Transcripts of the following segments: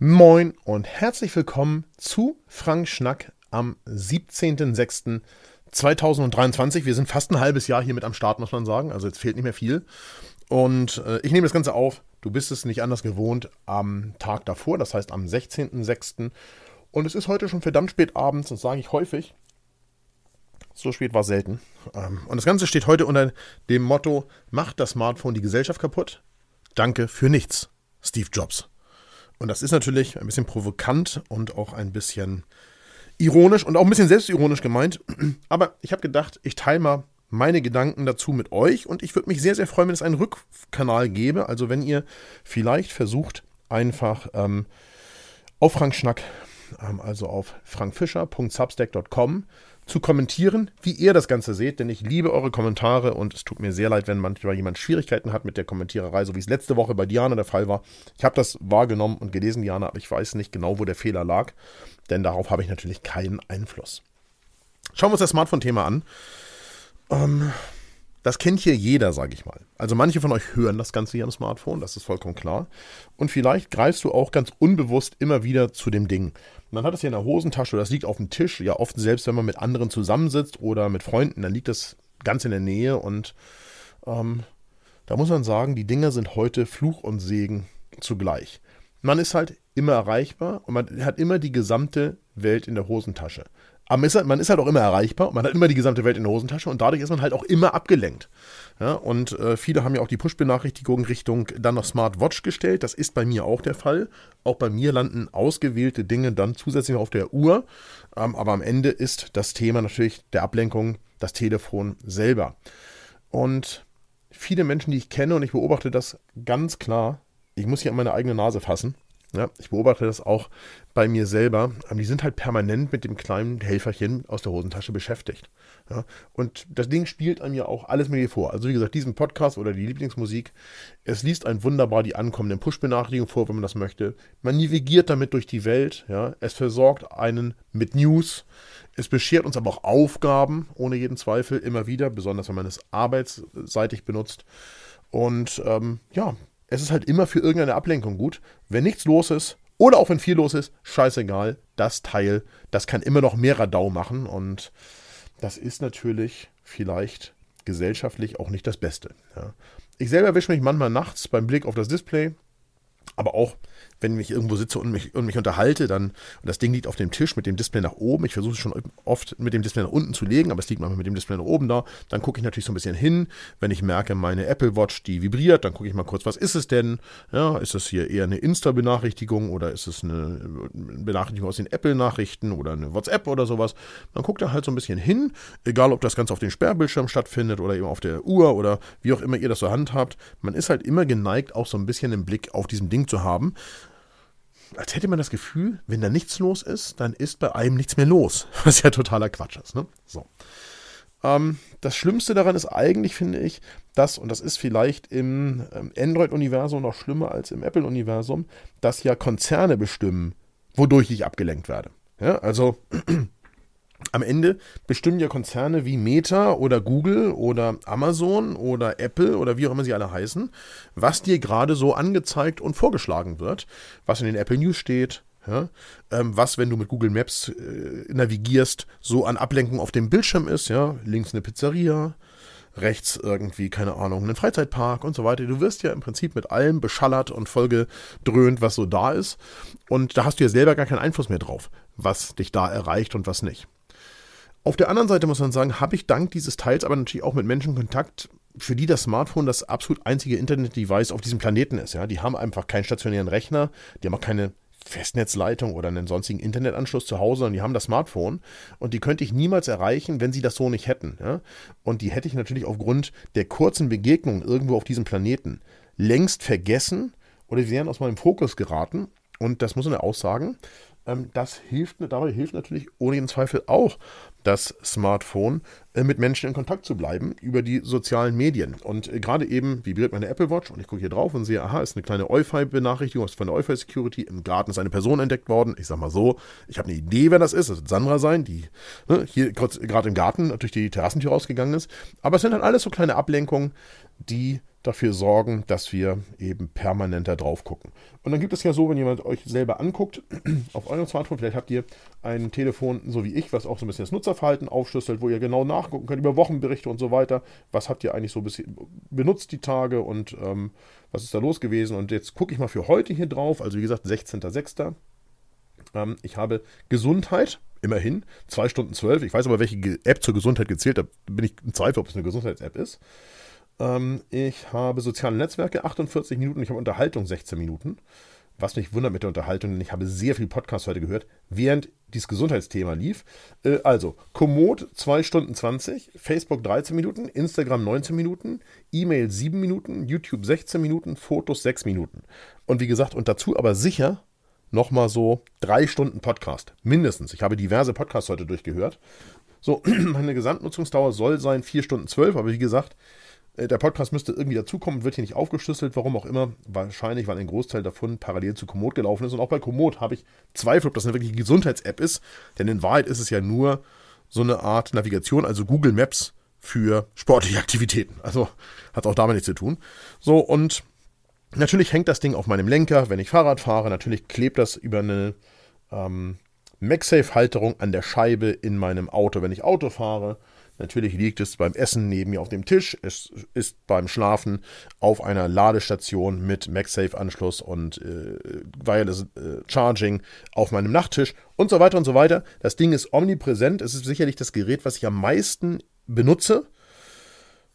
Moin und herzlich willkommen zu Frank Schnack am 17.06.2023. Wir sind fast ein halbes Jahr hier mit am Start, muss man sagen. Also jetzt fehlt nicht mehr viel. Und äh, ich nehme das Ganze auf. Du bist es nicht anders gewohnt am Tag davor, das heißt am 16.06. Und es ist heute schon verdammt spät abends, das sage ich häufig. So spät war selten. Ähm, und das Ganze steht heute unter dem Motto: Macht das Smartphone die Gesellschaft kaputt? Danke für nichts, Steve Jobs. Und das ist natürlich ein bisschen provokant und auch ein bisschen ironisch und auch ein bisschen selbstironisch gemeint. Aber ich habe gedacht, ich teile mal meine Gedanken dazu mit euch und ich würde mich sehr, sehr freuen, wenn es einen Rückkanal gäbe. Also wenn ihr vielleicht versucht, einfach ähm, auf Frank Schnack, ähm, also auf frankfischer.substack.com zu kommentieren, wie ihr das Ganze seht, denn ich liebe eure Kommentare und es tut mir sehr leid, wenn manchmal jemand Schwierigkeiten hat mit der Kommentiererei, so wie es letzte Woche bei Diana der Fall war. Ich habe das wahrgenommen und gelesen, Diana, aber ich weiß nicht genau, wo der Fehler lag, denn darauf habe ich natürlich keinen Einfluss. Schauen wir uns das Smartphone-Thema an. Ähm, das kennt hier jeder, sage ich mal. Also manche von euch hören das Ganze hier am Smartphone, das ist vollkommen klar. Und vielleicht greifst du auch ganz unbewusst immer wieder zu dem Ding. Man hat es hier in der Hosentasche oder das liegt auf dem Tisch. Ja, oft selbst, wenn man mit anderen zusammensitzt oder mit Freunden, dann liegt das ganz in der Nähe. Und ähm, da muss man sagen, die Dinger sind heute Fluch und Segen zugleich. Man ist halt immer erreichbar und man hat immer die gesamte Welt in der Hosentasche. Aber halt, man ist halt auch immer erreichbar, man hat immer die gesamte Welt in der Hosentasche und dadurch ist man halt auch immer abgelenkt. Ja, und äh, viele haben ja auch die Push-Benachrichtigung Richtung dann noch Smartwatch gestellt. Das ist bei mir auch der Fall. Auch bei mir landen ausgewählte Dinge dann zusätzlich auf der Uhr. Ähm, aber am Ende ist das Thema natürlich der Ablenkung das Telefon selber. Und viele Menschen, die ich kenne, und ich beobachte das ganz klar, ich muss hier an meine eigene Nase fassen, ja, ich beobachte das auch bei mir selber. Die sind halt permanent mit dem kleinen Helferchen aus der Hosentasche beschäftigt. Ja, und das Ding spielt an mir auch alles mit dir vor. Also wie gesagt, diesen Podcast oder die Lieblingsmusik, es liest einen wunderbar die ankommenden Push-Benachrichtigungen vor, wenn man das möchte. Man navigiert damit durch die Welt. Ja, es versorgt einen mit News. Es beschert uns aber auch Aufgaben, ohne jeden Zweifel, immer wieder, besonders wenn man es arbeitsseitig benutzt. Und ähm, ja, es ist halt immer für irgendeine Ablenkung gut. Wenn nichts los ist oder auch wenn viel los ist, scheißegal. Das Teil, das kann immer noch mehr Radau machen und das ist natürlich vielleicht gesellschaftlich auch nicht das Beste. Ja. Ich selber wische mich manchmal nachts beim Blick auf das Display, aber auch wenn ich irgendwo sitze und mich, und mich unterhalte, dann, und das Ding liegt auf dem Tisch mit dem Display nach oben. Ich versuche es schon oft mit dem Display nach unten zu legen, aber es liegt manchmal mit dem Display nach oben da. Dann gucke ich natürlich so ein bisschen hin. Wenn ich merke, meine Apple Watch, die vibriert, dann gucke ich mal kurz, was ist es denn? Ja, ist das hier eher eine Insta-Benachrichtigung oder ist es eine Benachrichtigung aus den Apple-Nachrichten oder eine WhatsApp oder sowas? Man guckt da halt so ein bisschen hin, egal ob das Ganze auf dem Sperrbildschirm stattfindet oder eben auf der Uhr oder wie auch immer ihr das so handhabt. Man ist halt immer geneigt, auch so ein bisschen einen Blick auf diesem Ding zu haben als hätte man das Gefühl, wenn da nichts los ist, dann ist bei einem nichts mehr los. Was ja totaler Quatsch ist. Ne? So. Ähm, das Schlimmste daran ist eigentlich, finde ich, dass, und das ist vielleicht im ähm, Android-Universum noch schlimmer als im Apple-Universum, dass ja Konzerne bestimmen, wodurch ich abgelenkt werde. Ja, also am Ende bestimmen ja Konzerne wie Meta oder Google oder Amazon oder Apple oder wie auch immer sie alle heißen, was dir gerade so angezeigt und vorgeschlagen wird, was in den Apple News steht, ja, ähm, was, wenn du mit Google Maps äh, navigierst, so an Ablenkung auf dem Bildschirm ist, ja, links eine Pizzeria, rechts irgendwie, keine Ahnung, einen Freizeitpark und so weiter. Du wirst ja im Prinzip mit allem beschallert und vollgedröhnt, was so da ist. Und da hast du ja selber gar keinen Einfluss mehr drauf, was dich da erreicht und was nicht. Auf der anderen Seite muss man sagen, habe ich dank dieses Teils aber natürlich auch mit Menschen Kontakt, für die das Smartphone das absolut einzige Internet-Device auf diesem Planeten ist. Ja? Die haben einfach keinen stationären Rechner, die haben auch keine Festnetzleitung oder einen sonstigen Internetanschluss zu Hause, sondern die haben das Smartphone und die könnte ich niemals erreichen, wenn sie das so nicht hätten. Ja? Und die hätte ich natürlich aufgrund der kurzen Begegnung irgendwo auf diesem Planeten längst vergessen oder sie wären aus meinem Fokus geraten. Und das muss man ja auch sagen, ähm, das hilft, dabei hilft natürlich ohne jeden Zweifel auch das Smartphone, äh, mit Menschen in Kontakt zu bleiben über die sozialen Medien. Und äh, gerade eben vibriert meine Apple Watch und ich gucke hier drauf und sehe, aha, ist eine kleine Wi-Fi-Benachrichtigung von der Wi-Fi Security. Im Garten ist eine Person entdeckt worden. Ich sag mal so, ich habe eine Idee, wer das ist. Das wird Sandra sein, die ne, hier gerade im Garten durch die Terrassentür rausgegangen ist. Aber es sind dann alles so kleine Ablenkungen, die dafür sorgen, dass wir eben permanenter drauf gucken. Und dann gibt es ja so, wenn jemand euch selber anguckt, auf eurem Smartphone, vielleicht habt ihr ein Telefon, so wie ich, was auch so ein bisschen das Nutzerverhalten aufschlüsselt, wo ihr genau nachgucken könnt über Wochenberichte und so weiter. Was habt ihr eigentlich so bisschen benutzt die Tage und ähm, was ist da los gewesen? Und jetzt gucke ich mal für heute hier drauf, also wie gesagt, 16.06. Ähm, ich habe Gesundheit, immerhin, 2 Stunden 12. Ich weiß aber, welche App zur Gesundheit gezählt, da bin ich im Zweifel, ob es eine Gesundheits-App ist. Ähm, ich habe soziale Netzwerke 48 Minuten, ich habe Unterhaltung 16 Minuten. Was mich wundert mit der Unterhaltung, denn ich habe sehr viel Podcast heute gehört, während dieses Gesundheitsthema lief. Äh, also, Komoot 2 Stunden 20, Facebook 13 Minuten, Instagram 19 Minuten, E-Mail 7 Minuten, YouTube 16 Minuten, Fotos 6 Minuten. Und wie gesagt, und dazu aber sicher nochmal so drei Stunden Podcast. Mindestens. Ich habe diverse Podcasts heute durchgehört. So, meine Gesamtnutzungsdauer soll sein 4 Stunden 12, aber wie gesagt, der Podcast müsste irgendwie dazukommen, wird hier nicht aufgeschlüsselt, warum auch immer. Wahrscheinlich, weil ein Großteil davon parallel zu Komoot gelaufen ist. Und auch bei Komoot habe ich Zweifel, ob das eine wirkliche Gesundheits-App ist. Denn in Wahrheit ist es ja nur so eine Art Navigation, also Google Maps für sportliche Aktivitäten. Also hat auch damit nichts zu tun. So, und natürlich hängt das Ding auf meinem Lenker, wenn ich Fahrrad fahre. Natürlich klebt das über eine ähm, MagSafe-Halterung an der Scheibe in meinem Auto, wenn ich Auto fahre. Natürlich liegt es beim Essen neben mir auf dem Tisch. Es ist beim Schlafen auf einer Ladestation mit MagSafe-Anschluss und äh, Wireless äh, Charging auf meinem Nachttisch und so weiter und so weiter. Das Ding ist omnipräsent. Es ist sicherlich das Gerät, was ich am meisten benutze.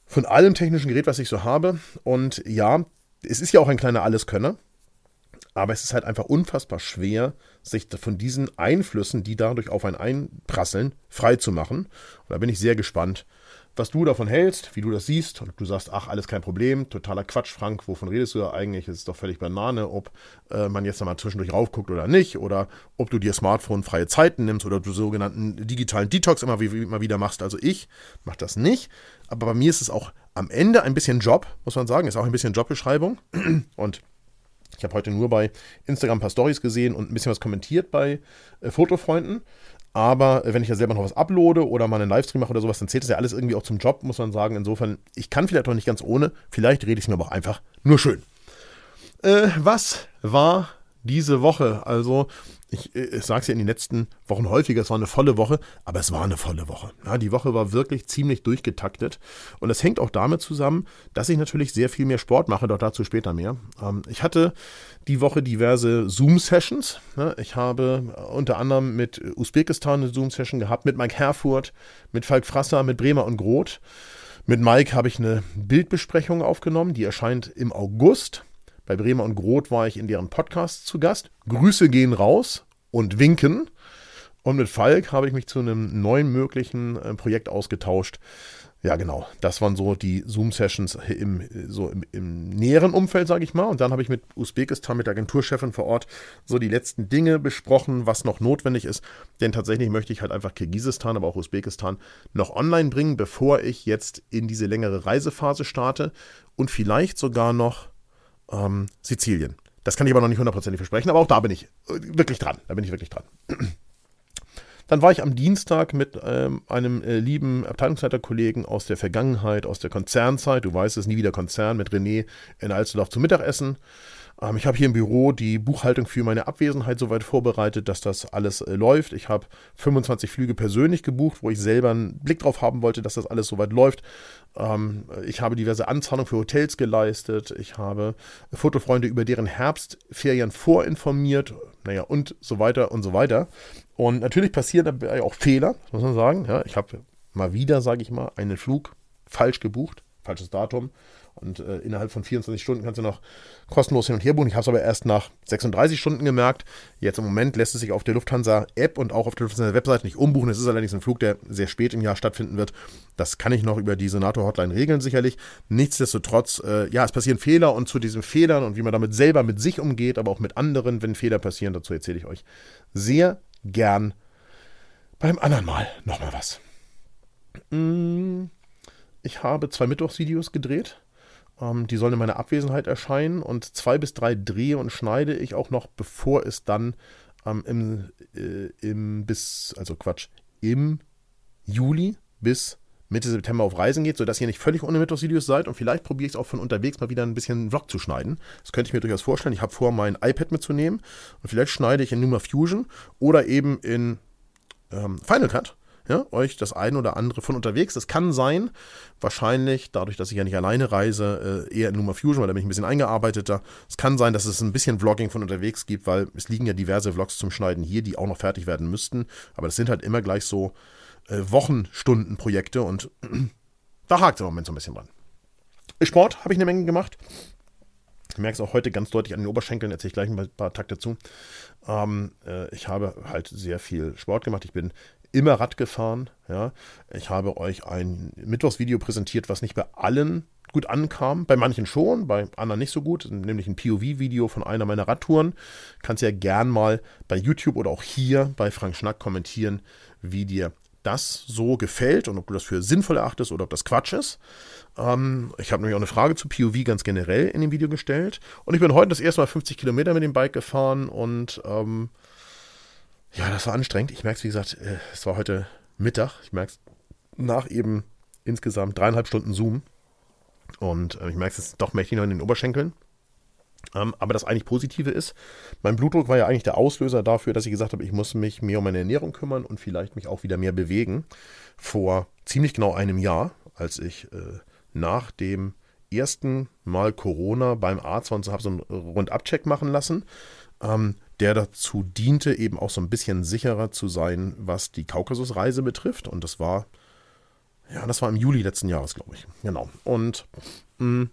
Von allem technischen Gerät, was ich so habe. Und ja, es ist ja auch ein kleiner Alleskönner. Aber es ist halt einfach unfassbar schwer, sich von diesen Einflüssen, die dadurch auf einen einprasseln, frei zu machen. Und da bin ich sehr gespannt, was du davon hältst, wie du das siehst. Und du sagst, ach, alles kein Problem, totaler Quatsch, Frank, wovon redest du da eigentlich? Es ist doch völlig Banane, ob äh, man jetzt mal zwischendurch raufguckt oder nicht. Oder ob du dir Smartphone-freie Zeiten nimmst oder du sogenannten digitalen Detox immer, immer wieder machst. Also ich mache das nicht. Aber bei mir ist es auch am Ende ein bisschen Job, muss man sagen. Ist auch ein bisschen Jobbeschreibung. Und ich habe heute nur bei Instagram ein paar Stories gesehen und ein bisschen was kommentiert bei äh, Fotofreunden. Aber äh, wenn ich ja selber noch was uploade oder mal einen Livestream mache oder sowas, dann zählt das ja alles irgendwie auch zum Job, muss man sagen. Insofern, ich kann vielleicht auch nicht ganz ohne. Vielleicht rede ich es mir aber auch einfach nur schön. Äh, was war diese Woche? Also, ich, äh, ich sage es ja in den letzten Wochen häufiger, es war eine volle Woche, aber es war eine volle Woche. Ja, die Woche war wirklich ziemlich durchgetaktet und das hängt auch damit zusammen, dass ich natürlich sehr viel mehr Sport mache, doch dazu später mehr. Ähm, ich hatte die Woche diverse Zoom-Sessions. Ja, ich habe unter anderem mit Usbekistan eine Zoom-Session gehabt, mit Mike Herfurth, mit Falk Frasser, mit Bremer und Groth. Mit Mike habe ich eine Bildbesprechung aufgenommen, die erscheint im August. Bei Bremer und Groth war ich in deren Podcast zu Gast. Grüße gehen raus und winken. Und mit Falk habe ich mich zu einem neuen möglichen äh, Projekt ausgetauscht. Ja, genau. Das waren so die Zoom-Sessions im, so im, im näheren Umfeld, sage ich mal. Und dann habe ich mit Usbekistan, mit der Agenturchefin vor Ort, so die letzten Dinge besprochen, was noch notwendig ist. Denn tatsächlich möchte ich halt einfach Kirgisistan, aber auch Usbekistan noch online bringen, bevor ich jetzt in diese längere Reisephase starte. Und vielleicht sogar noch ähm, Sizilien. Das kann ich aber noch nicht hundertprozentig versprechen, aber auch da bin ich äh, wirklich dran. Da bin ich wirklich dran. Dann war ich am Dienstag mit ähm, einem äh, lieben Abteilungsleiterkollegen aus der Vergangenheit, aus der Konzernzeit, du weißt es, nie wieder Konzern, mit René in Alsterdorf zum Mittagessen. Ähm, ich habe hier im Büro die Buchhaltung für meine Abwesenheit soweit vorbereitet, dass das alles äh, läuft. Ich habe 25 Flüge persönlich gebucht, wo ich selber einen Blick drauf haben wollte, dass das alles soweit läuft. Ähm, ich habe diverse Anzahlungen für Hotels geleistet. Ich habe Fotofreunde über deren Herbstferien vorinformiert. Naja, und so weiter und so weiter. Und natürlich passieren dabei auch Fehler, muss man sagen. Ja, ich habe mal wieder, sage ich mal, einen Flug falsch gebucht, falsches Datum. Und äh, innerhalb von 24 Stunden kannst du noch kostenlos hin und her buchen. Ich habe es aber erst nach 36 Stunden gemerkt. Jetzt im Moment lässt es sich auf der Lufthansa-App und auch auf der Lufthansa-Webseite nicht umbuchen. Es ist allerdings ein Flug, der sehr spät im Jahr stattfinden wird. Das kann ich noch über die Senator-Hotline regeln, sicherlich. Nichtsdestotrotz, äh, ja, es passieren Fehler und zu diesen Fehlern und wie man damit selber mit sich umgeht, aber auch mit anderen, wenn Fehler passieren, dazu erzähle ich euch sehr gern beim anderen Mal nochmal was. Mm, ich habe zwei Mittwochsvideos gedreht. Ähm, die sollen in meiner Abwesenheit erscheinen und zwei bis drei drehe und schneide ich auch noch, bevor es dann ähm, im, äh, im bis, also Quatsch, im Juli bis Mitte September auf Reisen geht, sodass ihr nicht völlig ohne Mittwochsvideos seid. Und vielleicht probiere ich es auch von unterwegs mal wieder ein bisschen Vlog zu schneiden. Das könnte ich mir durchaus vorstellen. Ich habe vor, mein iPad mitzunehmen. Und vielleicht schneide ich in Numa Fusion oder eben in ähm, Final Cut ja, euch das eine oder andere von unterwegs. Das kann sein, wahrscheinlich, dadurch, dass ich ja nicht alleine reise, äh, eher in Numa Fusion, weil da bin ich ein bisschen eingearbeiteter. Es kann sein, dass es ein bisschen Vlogging von unterwegs gibt, weil es liegen ja diverse Vlogs zum Schneiden hier, die auch noch fertig werden müssten. Aber das sind halt immer gleich so äh, Wochenstundenprojekte und da hakt es im Moment so ein bisschen dran. Sport habe ich eine Menge gemacht. Ich merke es auch heute ganz deutlich an den Oberschenkeln, erzähle ich gleich ein paar Takte zu. Ähm, äh, ich habe halt sehr viel Sport gemacht. Ich bin immer Rad gefahren. Ja. Ich habe euch ein Mittwochsvideo präsentiert, was nicht bei allen gut ankam. Bei manchen schon, bei anderen nicht so gut. Nämlich ein POV-Video von einer meiner Radtouren. Kannst ja gern mal bei YouTube oder auch hier bei Frank Schnack kommentieren, wie dir das so gefällt und ob du das für sinnvoll erachtest oder ob das Quatsch ist. Ähm, ich habe nämlich auch eine Frage zu POV ganz generell in dem Video gestellt. Und ich bin heute das erste Mal 50 Kilometer mit dem Bike gefahren und ähm, ja, das war anstrengend. Ich merke es, wie gesagt, äh, es war heute Mittag. Ich merke es nach eben insgesamt dreieinhalb Stunden Zoom. Und äh, ich merke es doch mächtig noch in den Oberschenkeln. Ähm, aber das eigentlich Positive ist, mein Blutdruck war ja eigentlich der Auslöser dafür, dass ich gesagt habe, ich muss mich mehr um meine Ernährung kümmern und vielleicht mich auch wieder mehr bewegen. Vor ziemlich genau einem Jahr, als ich äh, nach dem ersten Mal Corona beim Arzt und habe so einen Rundabcheck machen lassen, ähm, der dazu diente, eben auch so ein bisschen sicherer zu sein, was die Kaukasusreise betrifft. Und das war, ja, das war im Juli letzten Jahres, glaube ich. Genau. Und mh, mm,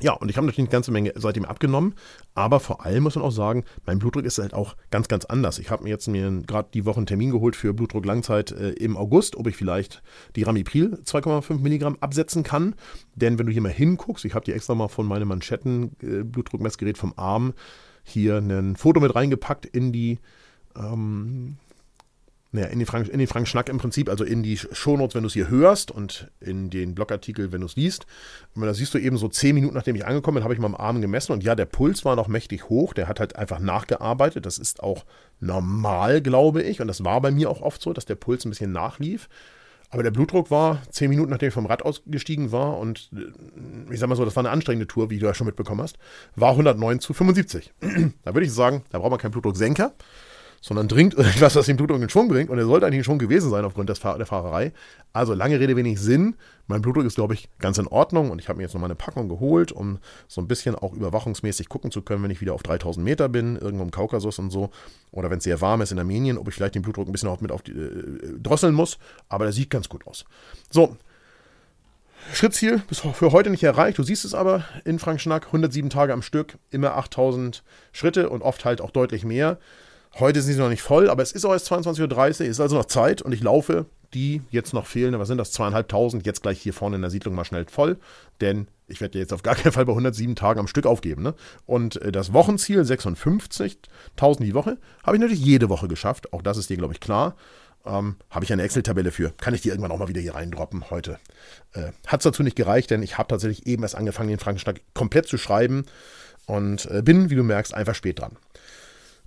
ja, und ich habe natürlich eine ganze Menge seitdem abgenommen, aber vor allem muss man auch sagen, mein Blutdruck ist halt auch ganz, ganz anders. Ich habe mir jetzt mir gerade die Woche einen Termin geholt für Blutdruck Langzeit äh, im August, ob ich vielleicht die Ramipril 2,5 Milligramm absetzen kann. Denn wenn du hier mal hinguckst, ich habe dir extra mal von meinem Manschetten-Blutdruckmessgerät äh, vom Arm hier ein Foto mit reingepackt in die, ähm, naja, in, die Frank, in den Frank Schnack im Prinzip, also in die Shownotes, wenn du es hier hörst und in den Blogartikel, wenn du es liest. Und da siehst du eben so zehn Minuten, nachdem ich angekommen bin, habe ich mal am Arm gemessen und ja, der Puls war noch mächtig hoch, der hat halt einfach nachgearbeitet. Das ist auch normal, glaube ich. Und das war bei mir auch oft so, dass der Puls ein bisschen nachlief. Aber der Blutdruck war zehn Minuten, nachdem ich vom Rad ausgestiegen war und äh, ich sag mal so, das war eine anstrengende Tour, wie du ja schon mitbekommen hast, war 109 zu 75. da würde ich sagen, da braucht man keinen Blutdrucksenker, sondern dringend irgendwas, was den Blutdruck in Schwung bringt. Und er sollte eigentlich schon gewesen sein aufgrund des der Fahrerei. Also lange Rede, wenig Sinn. Mein Blutdruck ist, glaube ich, ganz in Ordnung. Und ich habe mir jetzt nochmal eine Packung geholt, um so ein bisschen auch überwachungsmäßig gucken zu können, wenn ich wieder auf 3000 Meter bin, irgendwo im Kaukasus und so. Oder wenn es sehr warm ist in Armenien, ob ich vielleicht den Blutdruck ein bisschen auch mit auf die, äh, drosseln muss. Aber der sieht ganz gut aus. So, Schrittziel bis für heute nicht erreicht. Du siehst es aber in Frank Schnack, 107 Tage am Stück, immer 8000 Schritte und oft halt auch deutlich mehr. Heute sind sie noch nicht voll, aber es ist auch erst 22.30 Uhr, es ist also noch Zeit und ich laufe die jetzt noch fehlen, was sind das, zweieinhalbtausend, jetzt gleich hier vorne in der Siedlung mal schnell voll, denn ich werde jetzt auf gar keinen Fall bei 107 Tagen am Stück aufgeben. Ne? Und äh, das Wochenziel, 56.000 die Woche, habe ich natürlich jede Woche geschafft, auch das ist dir, glaube ich, klar. Ähm, habe ich eine Excel-Tabelle für. Kann ich die irgendwann auch mal wieder hier reindroppen heute. Äh, Hat es dazu nicht gereicht, denn ich habe tatsächlich eben erst angefangen, den Frankenschnack komplett zu schreiben und äh, bin, wie du merkst, einfach spät dran.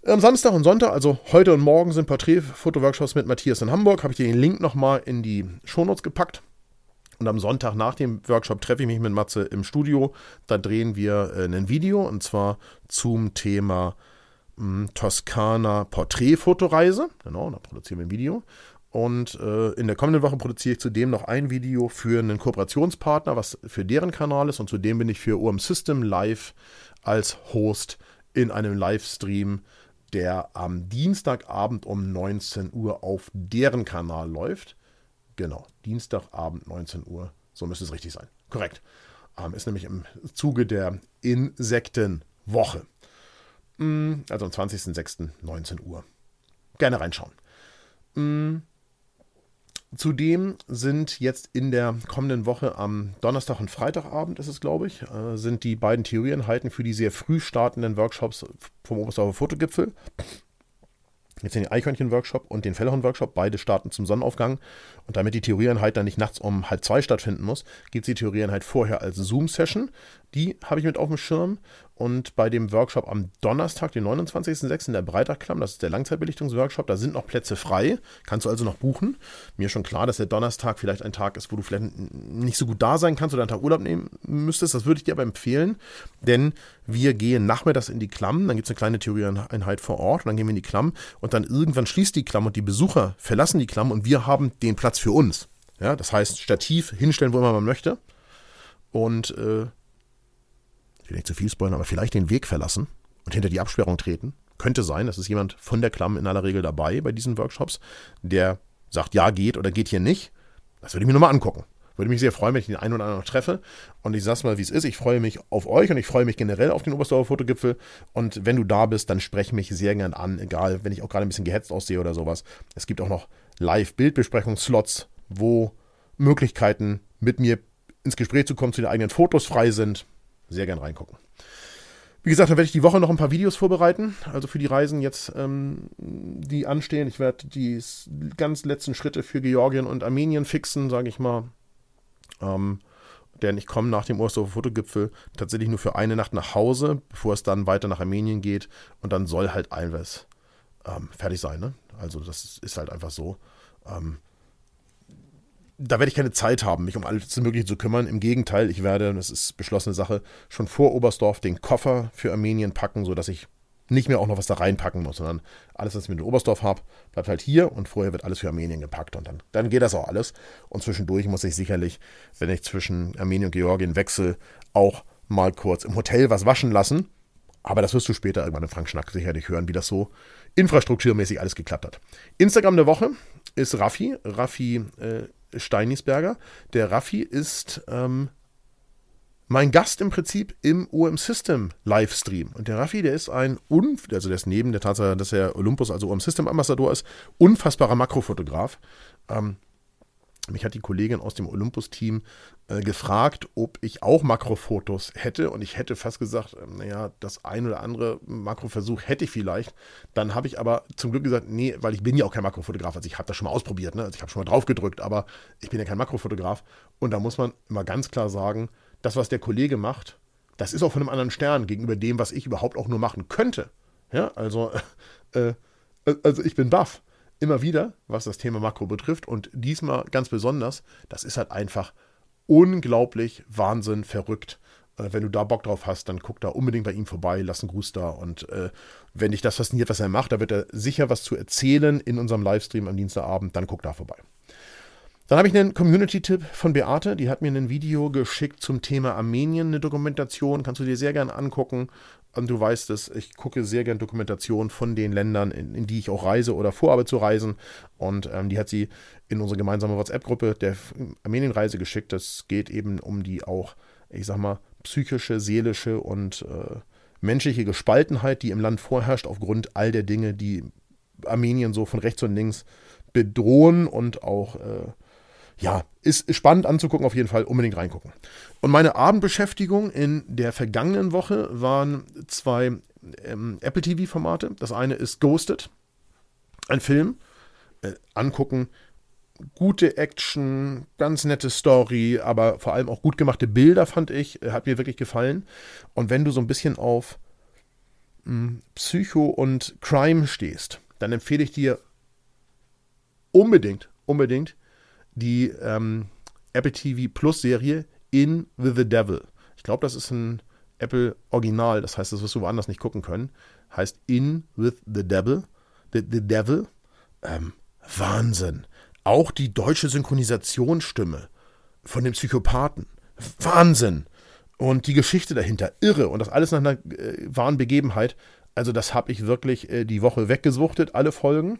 Am Samstag und Sonntag, also heute und morgen, sind Porträtfotoworkshops mit Matthias in Hamburg. Habe ich dir den Link nochmal in die Shownotes gepackt. Und am Sonntag nach dem Workshop treffe ich mich mit Matze im Studio. Da drehen wir äh, ein Video und zwar zum Thema mh, hm, Toskana Porträtfotoreise. Genau, da produzieren wir ein Video. Und äh, in der kommenden Woche produziere ich zudem noch ein Video für einen Kooperationspartner, was für deren Kanal ist. Und zudem bin ich für UM System live als Host in einem Livestream der am Dienstagabend um 19 Uhr auf deren Kanal läuft. Genau, Dienstagabend 19 Uhr, so müsste es richtig sein. Korrekt. Ähm, ist nämlich im Zuge der Insektenwoche. Mm, also am 20.06.19 Uhr. Gerne reinschauen. Zudem sind jetzt in der kommenden Woche am Donnerstag und Freitagabend, ist es glaube ich, äh, sind die beiden Theorieeinheiten für die sehr früh startenden Workshops vom Oberstdorfer Fotogipfel. Jetzt den Eichhörnchen-Workshop und den Fellhorn-Workshop. Beide starten zum Sonnenaufgang. Und damit die Theorieeinheit dann nicht nachts um halb zwei stattfinden muss, gibt es die Theorieeinheit vorher als Zoom-Session. Die habe ich mit auf dem Schirm. Und bei dem Workshop am Donnerstag, den 29.06. in der Breitachklamm, das ist der Langzeitbelichtungsworkshop, da sind noch Plätze frei. Kannst du also noch buchen. Mir schon klar, dass der Donnerstag vielleicht ein Tag ist, wo du vielleicht nicht so gut da sein kannst oder einen Tag Urlaub nehmen müsstest. Das würde ich dir aber empfehlen, denn wir gehen nachmittags in die Klamm, dann gibt es eine kleine Theorieeinheit vor Ort und dann gehen wir in die Klamm und dann irgendwann schließt die Klamm und die Besucher verlassen die Klamm und wir haben den Platz für uns. Ja, das heißt, Stativ hinstellen, wo immer man möchte. Und äh, ich will nicht zu viel spoilern, aber vielleicht den Weg verlassen und hinter die Absperrung treten. Könnte sein, das ist jemand von der Klamm in aller Regel dabei bei diesen Workshops, der sagt, ja, geht oder geht hier nicht. Das würde ich mir nochmal angucken. Würde mich sehr freuen, wenn ich den einen oder anderen noch treffe. Und ich sag's mal, wie es ist. Ich freue mich auf euch und ich freue mich generell auf den Oberstdorfer Fotogipfel. Und wenn du da bist, dann sprech mich sehr gern an, egal, wenn ich auch gerade ein bisschen gehetzt aussehe oder sowas. Es gibt auch noch Live-Bildbesprechungsslots, wo Möglichkeiten mit mir ins Gespräch zu kommen, zu den eigenen Fotos frei sind sehr gern reingucken. Wie gesagt, dann werde ich die Woche noch ein paar Videos vorbereiten, also für die Reisen jetzt, ähm, die anstehen. Ich werde die ganz letzten Schritte für Georgien und Armenien fixen, sage ich mal. Ähm, denn ich komme nach dem Oberstdorfer Fotogipfel tatsächlich nur für eine Nacht nach Hause, bevor es dann weiter nach Armenien geht. Und dann soll halt alles ähm, fertig sein. Ne? Also das ist halt einfach so. Ähm, da werde ich keine Zeit haben, mich um alles Mögliche zu kümmern. Im Gegenteil, ich werde, das ist beschlossene Sache, schon vor Oberstdorf den Koffer für Armenien packen, sodass ich nicht mehr auch noch was da reinpacken muss, sondern alles, was ich mit Oberstdorf habe, bleibt halt hier und vorher wird alles für Armenien gepackt und dann, dann geht das auch alles. Und zwischendurch muss ich sicherlich, wenn ich zwischen Armenien und Georgien wechsle, auch mal kurz im Hotel was waschen lassen. Aber das wirst du später irgendwann in Frank Schnack sicherlich hören, wie das so infrastrukturmäßig alles geklappt hat. Instagram der Woche ist Raffi. Raffi äh, Steinisberger. Der Raffi ist ähm, mein Gast im Prinzip im OM System Livestream. Und der Raffi, der ist ein, also der ist neben der Tatsache, dass er Olympus, also OM System Ambassador ist, unfassbarer Makrofotograf. Ähm, mich hat die Kollegin aus dem Olympus-Team äh, gefragt, ob ich auch Makrofotos hätte. Und ich hätte fast gesagt, äh, naja, das ein oder andere Makroversuch hätte ich vielleicht. Dann habe ich aber zum Glück gesagt, nee, weil ich bin ja auch kein Makrofotograf. Also ich habe das schon mal ausprobiert, ne? also ich habe schon mal drauf gedrückt, aber ich bin ja kein Makrofotograf. Und da muss man immer ganz klar sagen, das, was der Kollege macht, das ist auch von einem anderen Stern gegenüber dem, was ich überhaupt auch nur machen könnte. Ja, also, äh, äh also ich bin baff immer wieder, was das Thema Makro betrifft. Und diesmal ganz besonders, das ist halt einfach unglaublich Wahnsinn, verrückt. Äh, wenn du da Bock drauf hast, dann guck da unbedingt bei ihm vorbei, lass einen Gruß da. Und äh, wenn dich das fasziniert, was er macht, da wird er sicher was zu erzählen in unserem Livestream am Dienstagabend, dann guck da vorbei. Dann habe ich einen Community-Tipp von Beate, die hat mir ein Video geschickt zum Thema Armenien, eine Dokumentation, kannst du dir sehr gerne angucken. Und du weißt es, ich gucke sehr gerne Dokumentationen von den Ländern, in, in, die ich auch reise oder vorhabe zu reisen. Und ähm, die hat sie in unsere gemeinsame WhatsApp-Gruppe der Armenienreise geschickt. Das geht eben um die auch, ich sag mal, psychische, seelische und äh, menschliche Gespaltenheit, die im Land vorherrscht, aufgrund all der Dinge, die Armenien so von rechts und links bedrohen und auch äh, ja, ist spannend anzugucken, auf jeden Fall unbedingt reingucken. Und meine Abendbeschäftigung in der vergangenen Woche waren zwei ähm, Apple TV-Formate. Das eine ist Ghosted, ein Film. Äh, angucken, gute Action, ganz nette Story, aber vor allem auch gut gemachte Bilder, fand ich. Äh, hat mir wirklich gefallen. Und wenn du so ein bisschen auf mh, hm, Psycho und Crime stehst, dann empfehle ich dir unbedingt, unbedingt die ähm, Apple TV Plus Serie In with the Devil. Ich glaube, das ist ein Apple Original, das heißt, das wirst du woanders nicht gucken können. Heißt In with the Devil. The, the Devil. Ähm, Wahnsinn. Auch die deutsche Synchronisationsstimme von dem Psychopathen. Wahnsinn. Und die Geschichte dahinter, irre. Und das alles nach einer äh, wahren Begebenheit. Also, das habe ich wirklich äh, die Woche weggesuchtet, alle Folgen.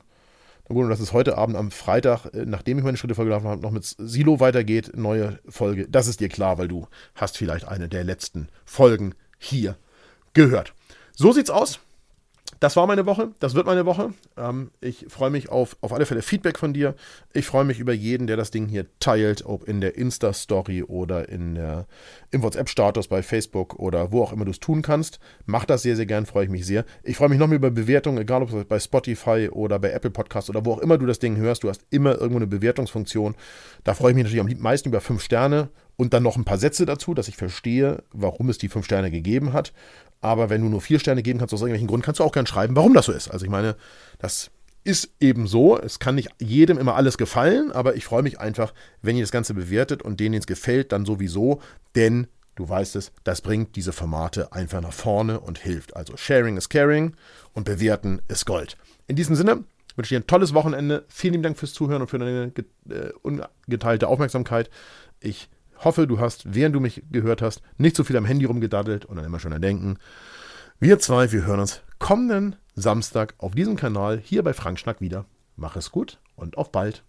Na gut, und dass es heute Abend am Freitag, äh, nachdem ich meine Schritte vorgelaufen habe, noch mit Silo weitergeht, neue Folge. Das ist dir klar, weil du hast vielleicht eine der letzten Folgen hier gehört. So sieht's aus. Das war meine Woche, das wird meine Woche. Ähm, ich freue mich auf, auf alle Fälle Feedback von dir. Ich freue mich über jeden, der das Ding hier teilt, ob in der Insta-Story oder in der, im WhatsApp-Status bei Facebook oder wo auch immer du es tun kannst. Mach das sehr, sehr gern, freue ich mich sehr. Ich freue mich noch mehr über Bewertungen, egal ob es bei Spotify oder bei Apple Podcasts oder wo auch immer du das Ding hörst. Du hast immer irgendwo eine Bewertungsfunktion. Da freue ich mich natürlich am meisten über fünf Sterne und dann noch ein paar Sätze dazu, dass ich verstehe, warum es die fünf Sterne gegeben hat. Aber wenn du nur vier Sterne geben kannst aus irgendwelchen Grund, kannst du auch gern schreiben, warum das so ist. Also ich meine, das ist eben so. Es kann nicht jedem immer alles gefallen, aber ich freue mich einfach, wenn ihr das Ganze bewertet und denen es gefällt, dann sowieso, denn du weißt es, das bringt diese Formate einfach nach vorne und hilft. Also Sharing is Caring und Bewerten ist Gold. In diesem Sinne wünsche ich dir ein tolles Wochenende. Vielen lieben Dank fürs Zuhören und für deine äh, ungeteilte Aufmerksamkeit. Ich hoffe, du hast, während du mich gehört hast, nicht so viel am Handy rumgedaddelt und dann immer schon Denken. Wir zwei, wir hören uns kommenden Samstag auf diesem Kanal hier bei Frank Schnack wieder. Mach es gut und auf bald.